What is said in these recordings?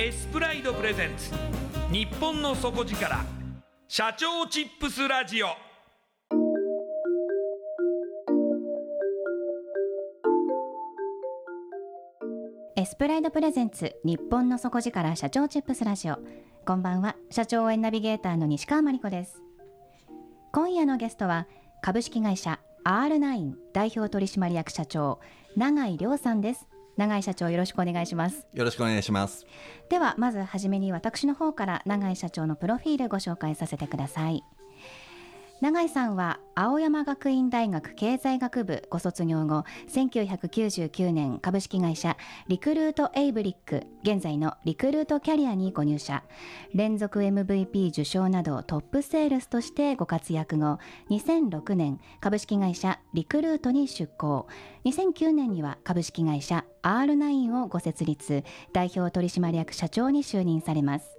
エスプライドプレゼンツ。日本の底力。社長チップスラジオ。エスプライドプレゼンツ。日本の底力。社長チップスラジオ。こんばんは。社長応援ナビゲーターの西川真理子です。今夜のゲストは。株式会社 R9 代表取締役社長。永井亮さんです。永井社長よろしくお願いします。よろしくお願いします。ではまずはじめに私の方から永井社長のプロフィールご紹介させてください永井さんは青山学院大学経済学部ご卒業後1999年株式会社リクルートエイブリック現在のリクルートキャリアにご入社。連続 MVP 受賞などトップセールスとしてご活躍後2006年株式会社リクルートに出向。2009年には株式会社 R9 をご設立。代表取締役社長に就任されます。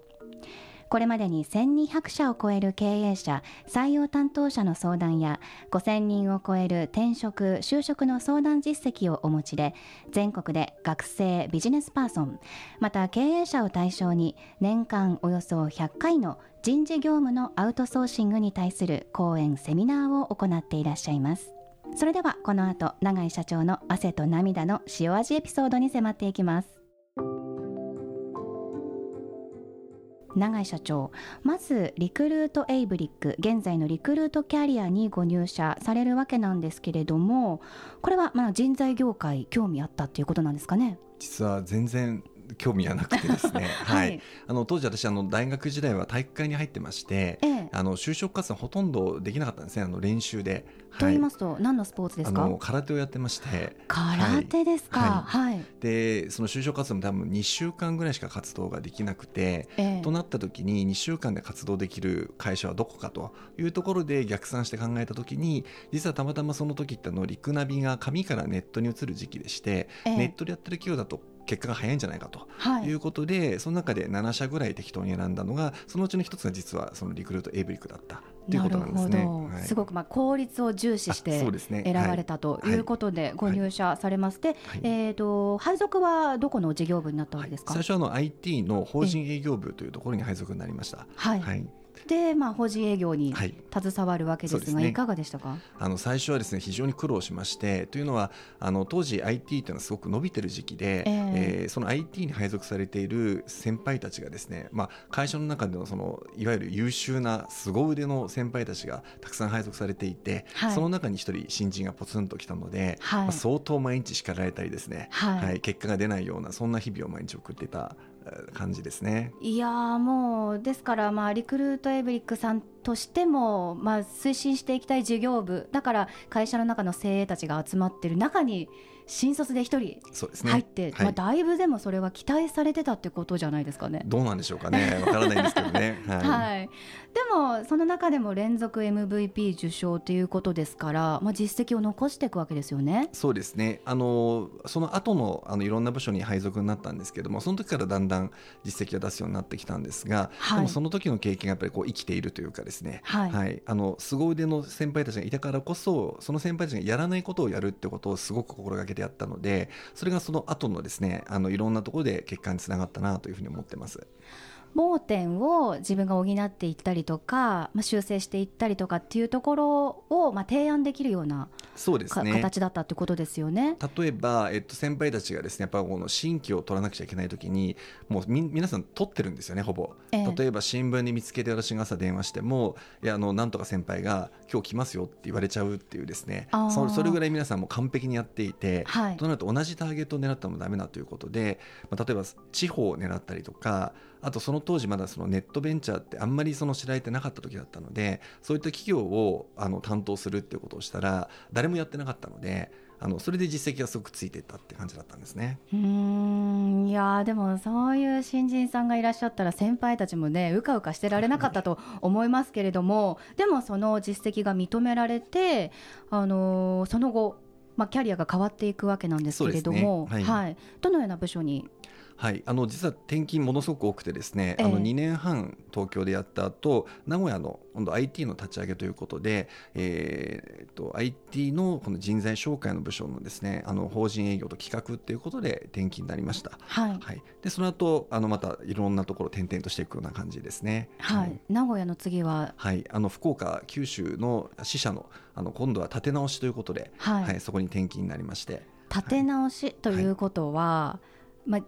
これまでに1200社を超える経営者採用担当者の相談や5000人を超える転職就職の相談実績をお持ちで全国で学生ビジネスパーソンまた経営者を対象に年間およそ100回の人事業務のアウトソーシングに対する講演セミナーを行っていらっしゃいます。それではこの後永井社長の汗と涙の塩味エピソードに迫っていきます。永井社長。まずリクルートエイブリック現在のリクルートキャリアにご入社されるわけなんですけれどもこれはまあ人材業界興味あったっていうことなんですかね？実は全然興味はなくてですね、はい、はい、あの当時私あの大学時代は体育会に入ってまして、ええ、あの就職活動ほとんどできなかったんですねあの練習で。と言いますと、はい、何のスポーツですか？あの空手をやってまして。空手ですか、はい、はい、でその就職活動も多分2週間ぐらいしか活動ができなくて、ええ、となった時に2週間で活動できる会社はどこかというところで逆算して考えた時に実はたまたまその時ってのリクナビが紙からネットに移る時期でして、え、ネットでやってる企業だと結果が早いんじゃないかということで、はい、その中で7社ぐらい適当に選んだのがそのうちの一つが実はそのリクルートエイブリックだったということなんですね。はい、すごくまあ効率を重視して選ばれたということでご入社されます。で、えっ、と配属はどこの事業部になったわけですか？最初はの IT の法人営業部というところに配属になりました。はい。で、まあ、法人営業に携わるわけですが、はい、いかがでしたか？あの最初はですね非常に苦労しましてというのはあの当時 IT というのはすごく伸びてる時期で、えー、えー、その IT に配属されている先輩たちがですね、まあ、会社の中でのそのいわゆる優秀な凄腕の先輩たちがたくさん配属されていて、はい、その中に一人新人がポツンと来たので、はい、まあ、相当毎日叱られたりですね、はい、はい、結果が出ないようなそんな日々を毎日送っていた感じですね。いやもうですからまあリクルートエブリックさんとしてもまあ推進していきたい事業部だから会社の中の精鋭たちが集まってる中に新卒で一人入って、ねはい、まあ、だいぶでもそれは期待されてたってことじゃないですかね。どうなんでしょうかね、わからないんですけどね。はい、はい、でも、その中でも連続 MVP 受賞ということですから、まあ、実績を残していくわけですよね。そうですね。あのその後のあのいろんな部署に配属になったんですけども、その時からだんだん実績を出すようになってきたんですが、はい、でもその時の経験がやっぱりこう生きているというかですね、はい、はい、あの凄腕の先輩たちがいたからこそ、その先輩たちがやらないことをやるってことをすごく心がけてやったので、それがその後のですねあのいろんなところで結果につながったなというふうに思ってます。盲点を自分が補っていったりとか、まあ、修正していったりとかっていうところを、まあ、提案できるようなそうですね、形だったってことですよね。例えば、えっと、先輩たちがですねやっぱこの新規を取らなくちゃいけない時にもうみ皆さん取ってるんですよねほぼ、ええ、例えば新聞に見つけて私が朝電話してもいやあのなんとか先輩が今日来ますよって言われちゃうっていうですね。そそれぐらい皆さんも完璧にやっていて、はい、となると同じターゲットを狙ったらダメだということで、まあ、例えば地方を狙ったりとかあとその当時まだそのネットベンチャーってあんまりその知られてなかった時だったのでそういった企業をあの担当するっていうことをしたら誰もやってなかったのであのそれで実績がすごくついていったって感じだったんですね。うん。いやでもそういう新人さんがいらっしゃったら先輩たちもねうかうかしてられなかったと思いますけれどもでもその実績が認められて、あのー、その後まあ、キャリアが変わっていくわけなんですけれども、ね。はい、はい、どのような部署にはい、あの実は転勤ものすごく多くてですね、えー、あの2年半東京でやった後名古屋の今度 IT の立ち上げということで、えー、と IT のこの人材紹介の部署のですねあの法人営業と企画っていうことで転勤になりました。はい。はい、でその後あのまたいろんなところ転々としていくような感じですね。はい。はい、名古屋の次は？はいあの福岡九州の支社のあの今度は立て直しということで、はい、はい、そこに転勤になりまして。立て直しということは、まあ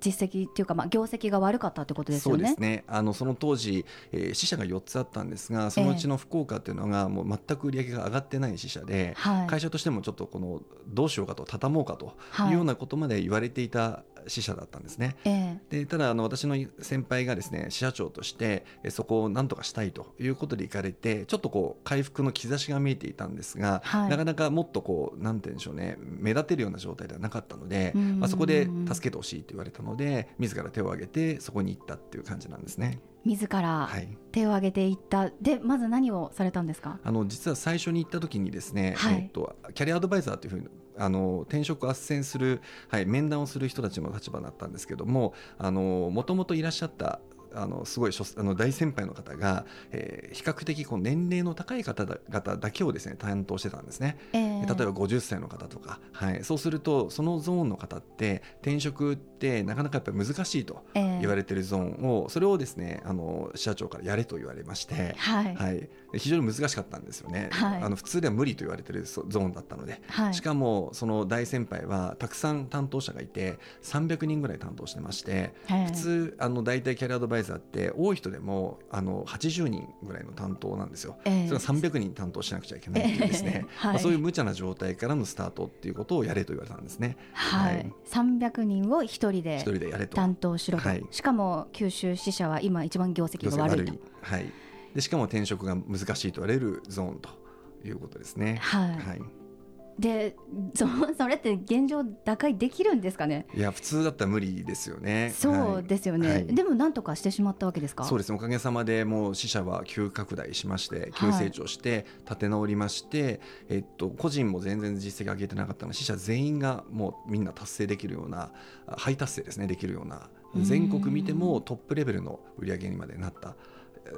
実績っていうか、まあ、業績が悪かったってことですよね？そうですね。あのその当時、えー、支社が4つあったんですがそのうちの福岡っていうのがもう全く売り上げが上がってない支社で、はい、会社としてもちょっとこのどうしようかと畳もうかとい。うようなことまで言われていた支社だったんですね。えー、でただあの私の先輩がですね支社長としてそこをなんとかしたいということで行かれてちょっとこう回復の兆しが見えていたんですが、はい、なかなかもっとこうなんて言うんでしょうね目立てるような状態ではなかったので、まあ、そこで助けてほしいと言われたので自ら手を挙げてそこに行ったっていう感じなんですね。自ら手を挙げていった、はい、でまず何をされたんですか？あの実は最初に行った時にですね、はい、えっと、キャリアアドバイザーというふうにあの転職斡旋する、はい、面談をする人たちの立場だったんですけどももともといらっしゃったあのすごいあの大先輩の方が、えー、比較的こう年齢の高い方々だけをですね担当してたんですね、えー、例えば50歳の方とか、はい、そうするとそのゾーンの方って転職ってなかなかやっぱり難しいと言われてるゾーンを、それをですねあの社長からやれと言われまして、はい、はい、非常に難しかったんですよね、はい、あの普通では無理と言われてるゾーンだったので、はい、しかもその大先輩はたくさん担当者がいて300人ぐらい担当してまして、普通あの大体キャリアアドバイザーって多い人でもあの80人ぐらいの担当なんですよ、えー、それが300人担当しなくちゃいけないっていうですね、えーはい、まあ、そういう無茶な状態からのスタートっていうことをやれと言われたんですね。はい、はい、300人を一人で担当しろと、はい、しかも九州支社は今一番業績が悪いと。はい、でしかも転職が難しいと言われるゾーンということですね。はい、はい。でそ それって現状打開できるんですかね？いや普通だったら無理ですよね。そうですよね、はい、でもなんとかしてしまったわけですか？そうですおかげさまでもう死者は急拡大しまして急成長して立て直りまして、はい、えっと、個人も全然実績上げてなかったので死者全員がもうみんな達成できるようなハイ達成ですね。できるような。全国見てもトップレベルの売り上げにまでなった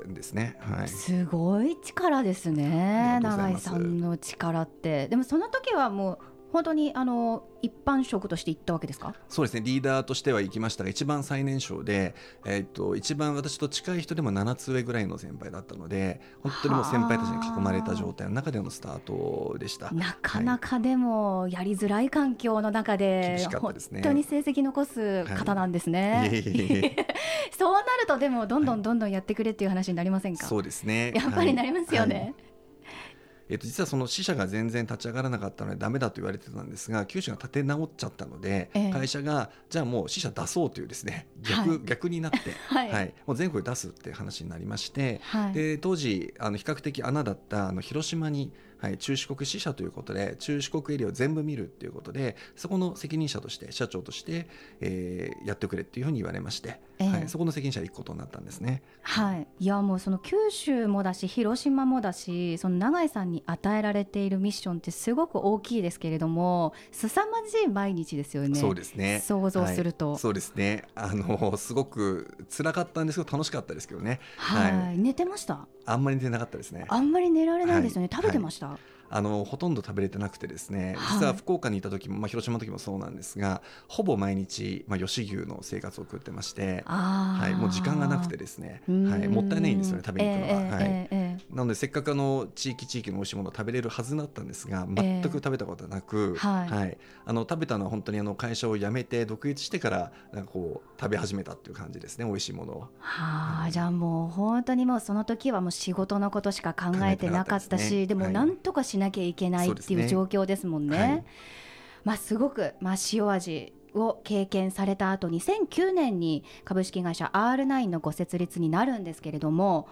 ですね、はい、すごい力ですね。永井さんの力って。でもその時はもう本当にあの一般職として行ったわけですか？そうですね。リーダーとしては行きましたが一番最年少で、えー、っと一番私と近い人でも7つ上ぐらいの先輩だったので本当にもう先輩たちに囲まれた状態の中でのスタートでした。なかなかでもやりづらい環境の中で、はい、本当に成績残す方なんですね、はい、そうなるとでもどんどんどんどんやってくれっていう話になりませんか、そうですね。やっぱりなりますよね、えー、と実はその支社が全然立ち上がらなかったのでダメだと言われてたんですが九州が立て直っちゃったので、えー、会社がじゃあもう支社出そうというですね逆はい、逆になって、はい、はい、もう全国出すって話になりまして、はい、で当時あの比較的穴だったあの広島にはい、中四国支社ということで中四国エリアを全部見るっていうことでそこの責任者として社長として、えー、やってくれっていうふうに言われまして、えー、はい、そこの責任者で行くことになったんですね。はい、いやもうその九州もだし広島もだしその永井さんに与えられているミッションってすごく大きいですけれども凄まじい毎日ですよね。そうですね。想像すると、はい、そうですね。あのすごく辛かったんですけど楽しかったですけどね。はい、はい、寝てました？あんまり寝てなかったですね。あんまり寝られないですよね、食べてました、あのほとんど食べれてなくてですね、実は福岡にいた時も、まあ、広島の時もそうなんですがほぼ毎日、まあ、吉牛の生活を送ってまして、はい、もう時間がなくてですね、はい、もったいないんですよね食べに行くのは。えー、はい、えー、なのでせっかくあの地域地域の美味しいものを食べれるはずだったんですが全く食べたことはなく、えー、はい、あの食べたのは本当にあの会社を辞めて独立してからなんかこう食べ始めたっていう感じですね美味しいものを。はあ、うん、じゃあもう本当にもうその時はもう仕事のことしか考えてなかったし、ね、でもなんとかしなきゃいけないっていう状況ですもんね。ねはい、まあ、すごく、まあ、塩味を経験された後2009年に株式会社 R9 のご設立になるんですけれども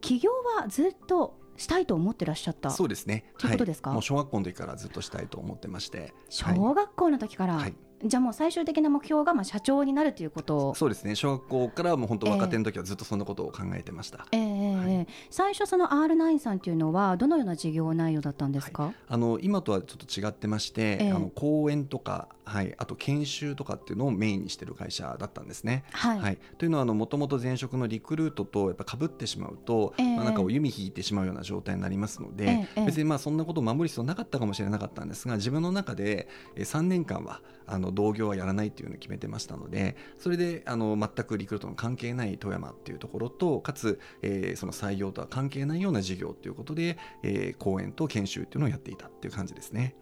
起業はずっとしたいと思ってらっしゃった？そうですね。ということですか、はい、もう小学校の時からずっとしたいと思ってまして。小学校の時から、はい、じゃあもう最終的な目標がまあ社長になるということ？そうですね。小学校からもう本当若手の時はずっとそんなことを考えてました、えー、えーはい、最初その R9 さんというのはどのような事業内容だったんですか、はい、あの今とはちょっと違ってまして、えー、あの講演とかはい、あと研修とかっていうのをメインにしてる会社だったんですね。はい、はい、というのはもともと前職のリクルートとやっぱ被ってしまうと、えー、まあ、なんかを弓引いてしまうような状態になりますので、えー、別にまあそんなことを守る必要なかったかもしれなかったんですが自分の中で3年間はあの同業はやらないっていうのを決めてましたのでそれであの全くリクルートの関係ない富山っていうところとかつ、えー、その採用とは関係ないような事業ということで、えー、講演と研修っていうのをやっていたっていう感じですね。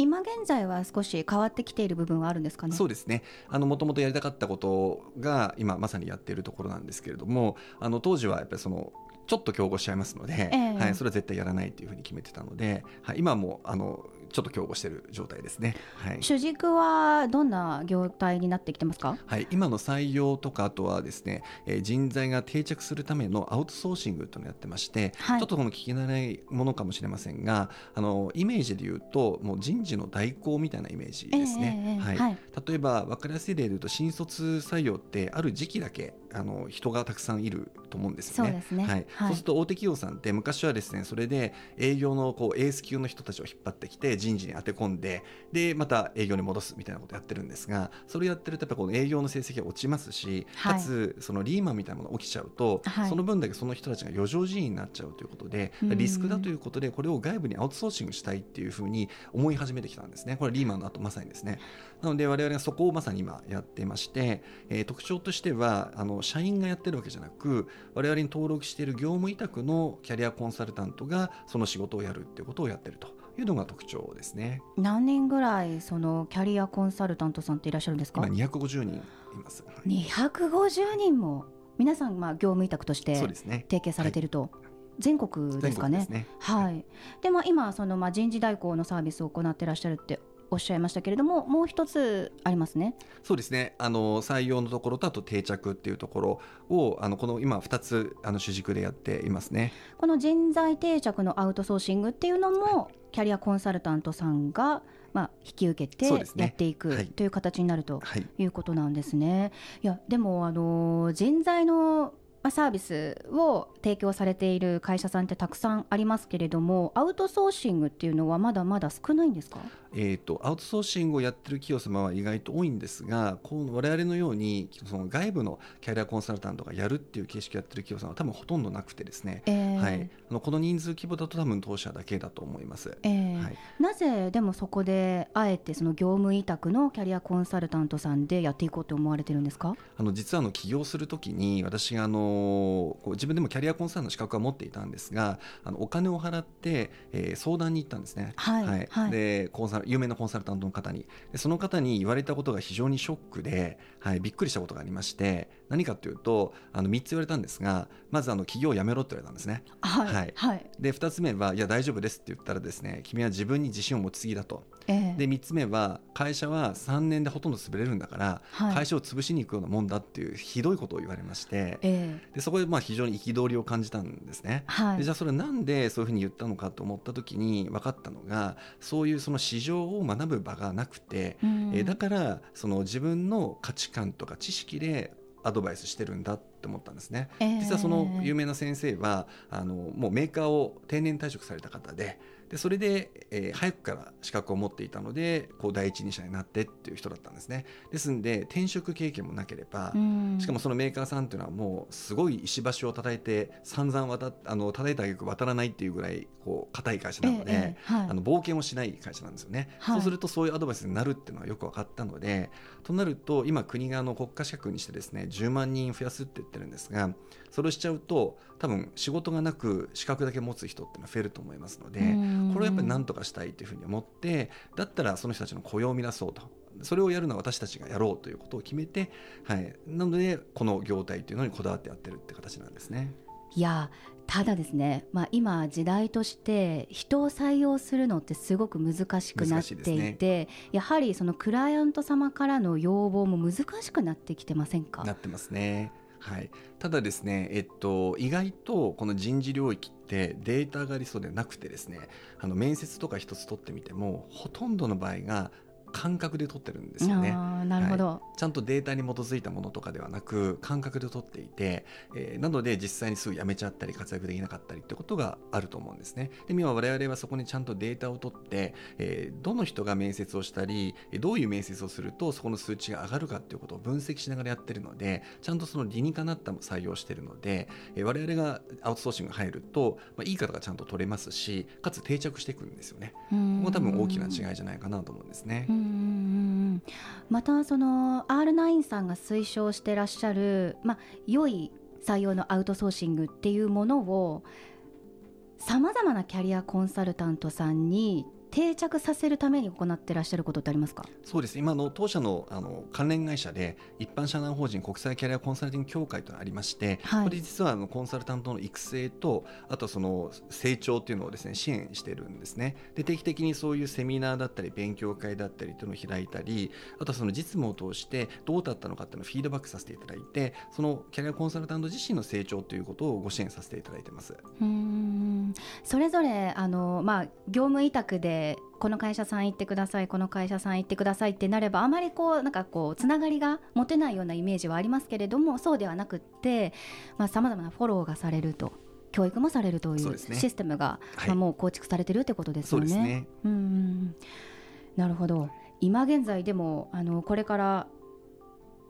今現在は少し変わってきている部分はあるんですかね？そうですね。もともとやりたかったことが今まさにやっているところなんですけれどもあの当時はやっぱりそのちょっと競合しちゃいますので、えー、はい、それは絶対やらないというふうに決めてたので、はい、今もあのちょっと競合している状態ですね、はい、主軸はどんな業態になってきてますか、はい、今の採用とかあとはですね、えー、人材が定着するためのアウトソーシングというのをやってまして、はい、ちょっとこの聞き慣れないものかもしれませんがあのイメージで言うともう人事の代行みたいなイメージですね、えー、はい、はい、例えば分かりやすい例で言うと新卒採用ってある時期だけあの人がたくさんいると思うんですよね。そう、ね、はい、そうすると大手企業さんって昔はですねそれで営業のこうエース級の人たちを引っ張ってきて人事に当て込んででまた営業に戻すみたいなことをやってるんですがそれやってるとやっぱこの営業の成績が落ちますし、はい、かつそのリーマンみたいなものが起きちゃうと、はい、その分だけその人たちが余剰人員になっちゃうということでリスクだということでこれを外部にアウトソーシングしたいっていうふうに思い始めてきたんですね。これリーマンの後まさにですねなので我々はそこをまさに今やってまして、えー、特徴としてはあの社員がやってるわけじゃなく我々に登録している業務委託のキャリアコンサルタントがその仕事をやるっていうことをやってるというのが特徴ですね。何人ぐらいそのキャリアコンサルタントさんっていらっしゃるんですか？今250人います。250人も皆さんまあ業務委託として提携されていると。全国ですかね？ねはい。でまあ今そのまあ人事代行のサービスを行っていらっしゃるっておっしゃいましたけれどももう一つありますね。そうですね。あの採用のところとあと定着っていうところをあのこの今2つあの主軸でやっていますね。この人材定着のアウトソーシングっていうのも、キャリアコンサルタントさんがまあ、引き受けてやっていく、という形になるということなんですね。いやでもあの人材のサービスを提供されている会社さんってたくさんありますけれどもアウトソーシングっていうのはまだまだ少ないんですか？えーと、アウトソーシングをやってる企業様は意外と多いんですがこの我々のようにその外部のキャリアコンサルタントがやるっていう形式をやってる企業さんは多分ほとんどなくてですね、えー、はい、あのこの人数規模だと多分当社だけだと思います、えー、ーはい、なぜでもそこであえてその業務委託のキャリアコンサルタントさんでやっていこうと思われてるんですか？あの実はあの起業するときに私があの自分でもキャリアコンサルの資格は持っていたんですがあのお金を払って、えー、相談に行ったんですね、はいはい、はい、でコンサル有名なコンサルタントの方に。でその方に言われたことが非常にショックで、はい、びっくりしたことがありまして何かというとあの3つ言われたんですがまずあの起業をやめろって言われたんですね。はい、はい、はい、で2つ目はいや大丈夫ですって言ったらですね君は自分に自信を持ちすぎだと。えー、で3つ目は会社は3年でほとんど潰れるんだから、はい、会社を潰しに行くようなもんだっていうひどいことを言われまして、えー、でそこでまあ非常に憤りを感じたんですね。はい、でじゃあそれなんでそういうふうに言ったのかと思った時に分かったのがそういうその市場を学ぶ場がなくて、うん、えー、だからその自分の価値観とか知識でアドバイスしてるんだって思ったんですね、えー、実はその有名な先生はあのもうメーカーを定年退職された方ででそれで、えー、早くから資格を持っていたのでこう第一人者になってっていう人だったんですね。ですんで転職経験もなければしかもそのメーカーさんっていうのはもうすごい石橋を叩いて散々渡あの叩いた挙句渡らないっていうぐらいこう硬い会社なので、えーはい、あの冒険をしない会社なんですよね、はい、そうするとそういうアドバイスになるっていうのはよく分かったのでとなると今国があの国家資格にしてですね10万人増やすって言ってるんですがそれをしちゃうと多分仕事がなく資格だけ持つ人ってのは増えると思いますのでこれをやっぱり何とかしたいというふうに思ってだったらその人たちの雇用を乱そうと。それをやるのは私たちがやろうということを決めて、はい、なのでこの業態というのにこだわってやってるって形なんですね。いやただですね、まあ、今時代として人を採用するのってすごく難しくなっていて、ね、やはりそのクライアント様からの要望も難しくなってきてませんか？なってますね。はい、ただですね、えっと、意外とこの人事領域ってデータがありそうでなくてですねあの面接とか一つ取ってみてもほとんどの場合が感覚で取ってるんですよね。なるほど、はい、ちゃんとデータに基づいたものとかではなく感覚で取っていて、えー、なので実際にすぐ辞めちゃったり活躍できなかったりってことがあると思うんですね。で今我々はそこにちゃんとデータを取って、えー、どの人が面接をしたりどういう面接をするとそこの数値が上がるかっていうことを分析しながらやってるのでちゃんとその理にかなったも採用してるので、えー、我々がアウトソーシング入ると、まあ、いい方がちゃんと取れますしかつ定着していくんですよね。ここが多分大きな違いじゃないかなと思うんですね。またその R9 さんが推奨してらっしゃる、まあ、良い採用のアウトソーシングっていうものをさまざまなキャリアコンサルタントさんに定着させるために行ってらっしゃることってありますか？そうです。今の当社のあの関連会社で一般社団法人国際キャリアコンサルティング協会というのがありまして、はい、これ実はあのコンサルタントの育成とあとその成長っていうのをですね支援してるんですね。で定期的にそういうセミナーだったり勉強会だったりというのを開いたりあとはその実務を通してどうだったのかっていうのをフィードバックさせていただいてそのキャリアコンサルタント自身の成長ということをご支援させていただいてます。うん。それぞれあの、まあ、業務委託でこの会社さん行ってくださいこの会社さん行ってくださいってなればあまりこうなんかこうつながりが持てないようなイメージはありますけれどもそうではなくってさまざ、まなフォローがされると教育もされるというシステムが、ね、まあ、もう構築されてるってことですよね。ね。うんなるほど。今現在でもあのこれから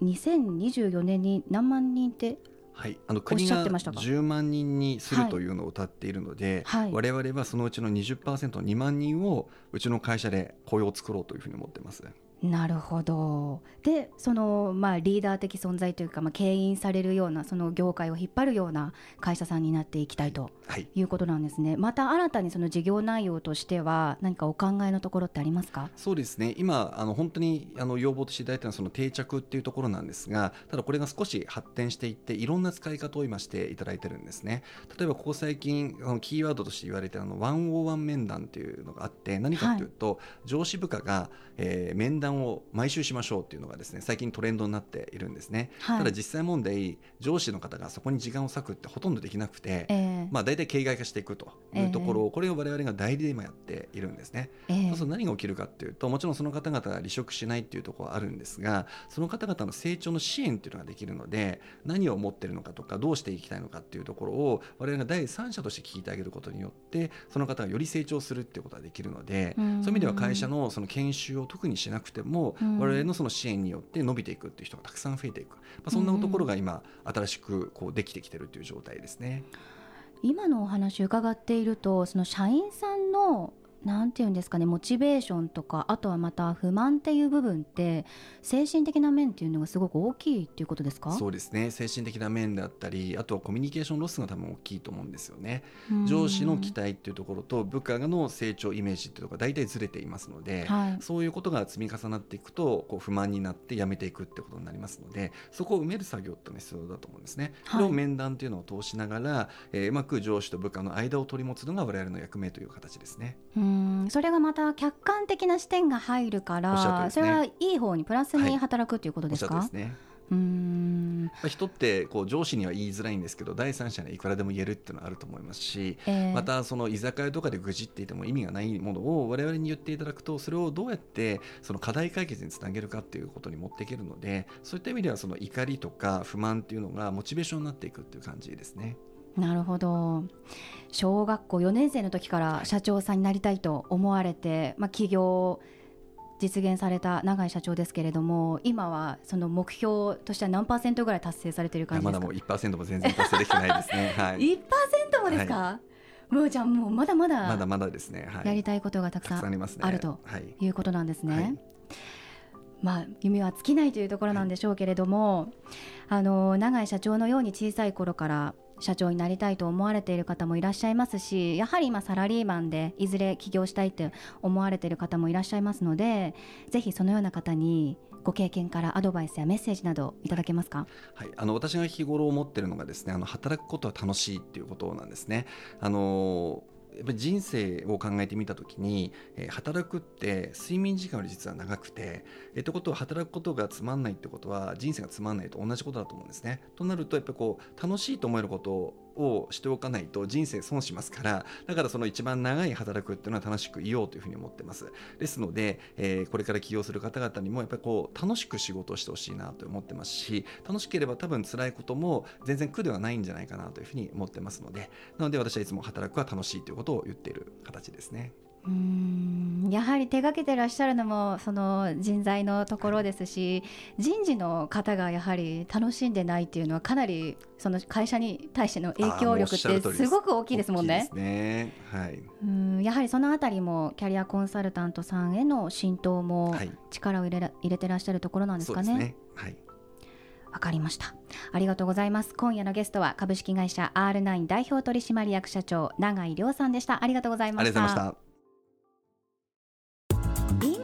2024年に何万人ってはい、あの国が10万人にするというのを謳っているので、はい、我々はそのうちの 20%2 万人をうちの会社で雇用を作ろうというふうに思ってます。なるほど。でその、まあ、リーダー的存在というか、まあ、牽引されるようなその業界を引っ張るような会社さんになっていきたいとい。うことなんですね、はい、また新たにその事業内容としては何かお考えのところってありますか？そうですね。今あの本当にあの要望としていただいたのはその定着っていうところなんですがただこれが少し発展していっていろんな使い方を今していただいてるんですね。例えばここ最近あのキーワードとして言われているの101面談っていうのがあって何かというと、はい、上司部下が、えー、面談を毎週しましょうっていうのがですね最近トレンドになっているんですね、はい、ただ実際問題上司の方がそこに時間を割くってほとんどできなくて、えー、まあ、大体形骸化していくというところを、これを我々が代理で今やっているんですね、えー、そうすると何が起きるかっていうともちろんその方々が離職しないっていうところはあるんですがその方々の成長の支援っていうのができるので何を持ってるのかとかどうしていきたいのかっていうところを我々が第三者として聞いてあげることによってその方がより成長するっていうことができるので、そういう意味では会社のその研修を特にしなくても、我々のその支援によって伸びていくっていう人がたくさん増えていく、まあ、そんなところが今新しくこうできてきてるっていう状態ですね。今のお話伺っているとその社員さんのなんていうんですかねモチベーションとかあとはまた不満っていう部分って精神的な面っていうのがすごく大きいっていうことですか？そうですね。精神的な面だったりあとはコミュニケーションロスが多分大きいと思うんですよね。上司の期待っていうところと部下の成長イメージっていうところが大体ずれていますので、はい、そういうことが積み重なっていくとこう不満になってやめていくってことになりますのでそこを埋める作業ってのが必要だと思うんですね。これを面談っていうのを通しながら、えー、うまく上司と部下の間を取り持つのが我々の役目という形ですね。うんそれがまた客観的な視点が入るから、ね、それはいい方にプラスに働くということですか、はい、ね。うん。人ってこう上司には言いづらいんですけど第三者にいくらでも言えるっていうのはあると思いますし、えー、またその居酒屋とかで愚痴っていても意味がないものを我々に言っていただくとそれをどうやってその課題解決につなげるかっていうことに持っていけるのでそういった意味ではその怒りとか不満っていうのがモチベーションになっていくっていう感じですね。なるほど。小学校4年生の時から社長さんになりたいと思われて、まあ、起業実現された永井社長ですけれども今はその目標としては何パーセントぐらい達成されている感じですか？まだもう1%も全然達成できてないですね、はい、1%もですか、はい、もうじゃあもうまだまだまだまだですね、はい、やりたいことがたくさんあるとい。うことなんですね。はい、まあ、夢は尽きないというところなんでしょうけれども、あの永井社長のように小さい頃から社長になりたいと思われている方もいらっしゃいますしやはり今サラリーマンでいずれ起業したいって思われている方もいらっしゃいますのでぜひそのような方にご経験からアドバイスやメッセージなどいただけますか、はい、あの私が日頃思っているのがですねあの働くことは楽しいっていうことなんですね。あのやっぱ人生を考えてみた時に、えー、働くって睡眠時間より実は長くてえー、ってことは働くことがつまんないってことは人生がつまんないと同じことだと思うんですね。となるとやっぱこう楽しいと思えることををしておかないと人生損しますからだからその一番長い働くっていうのは楽しくいようというふうに思ってますですので、えー、これから起業する方々にもやっぱりこう楽しく仕事をしてほしいなと思ってますし楽しければ多分辛いことも全然苦ではないんじゃないかなというふうに思ってますのでなので私はいつも働くは楽しいということを言っている形ですね。うんやはり手がけてらっしゃるのもその人材のところですし人事の方がやはり楽しんでないっていうのはかなりその会社に対しての影響力ってすごく大きいですもんね。ねはい、うんやはりそのあたりもキャリアコンサルタントさんへの浸透も力を入れら入れてらっしゃるところなんですかね。ねはいわかりました。ありがとうございます。今夜のゲストは株式会社 R9 代表取締役社長永井亮さんでした。ありがとうございました。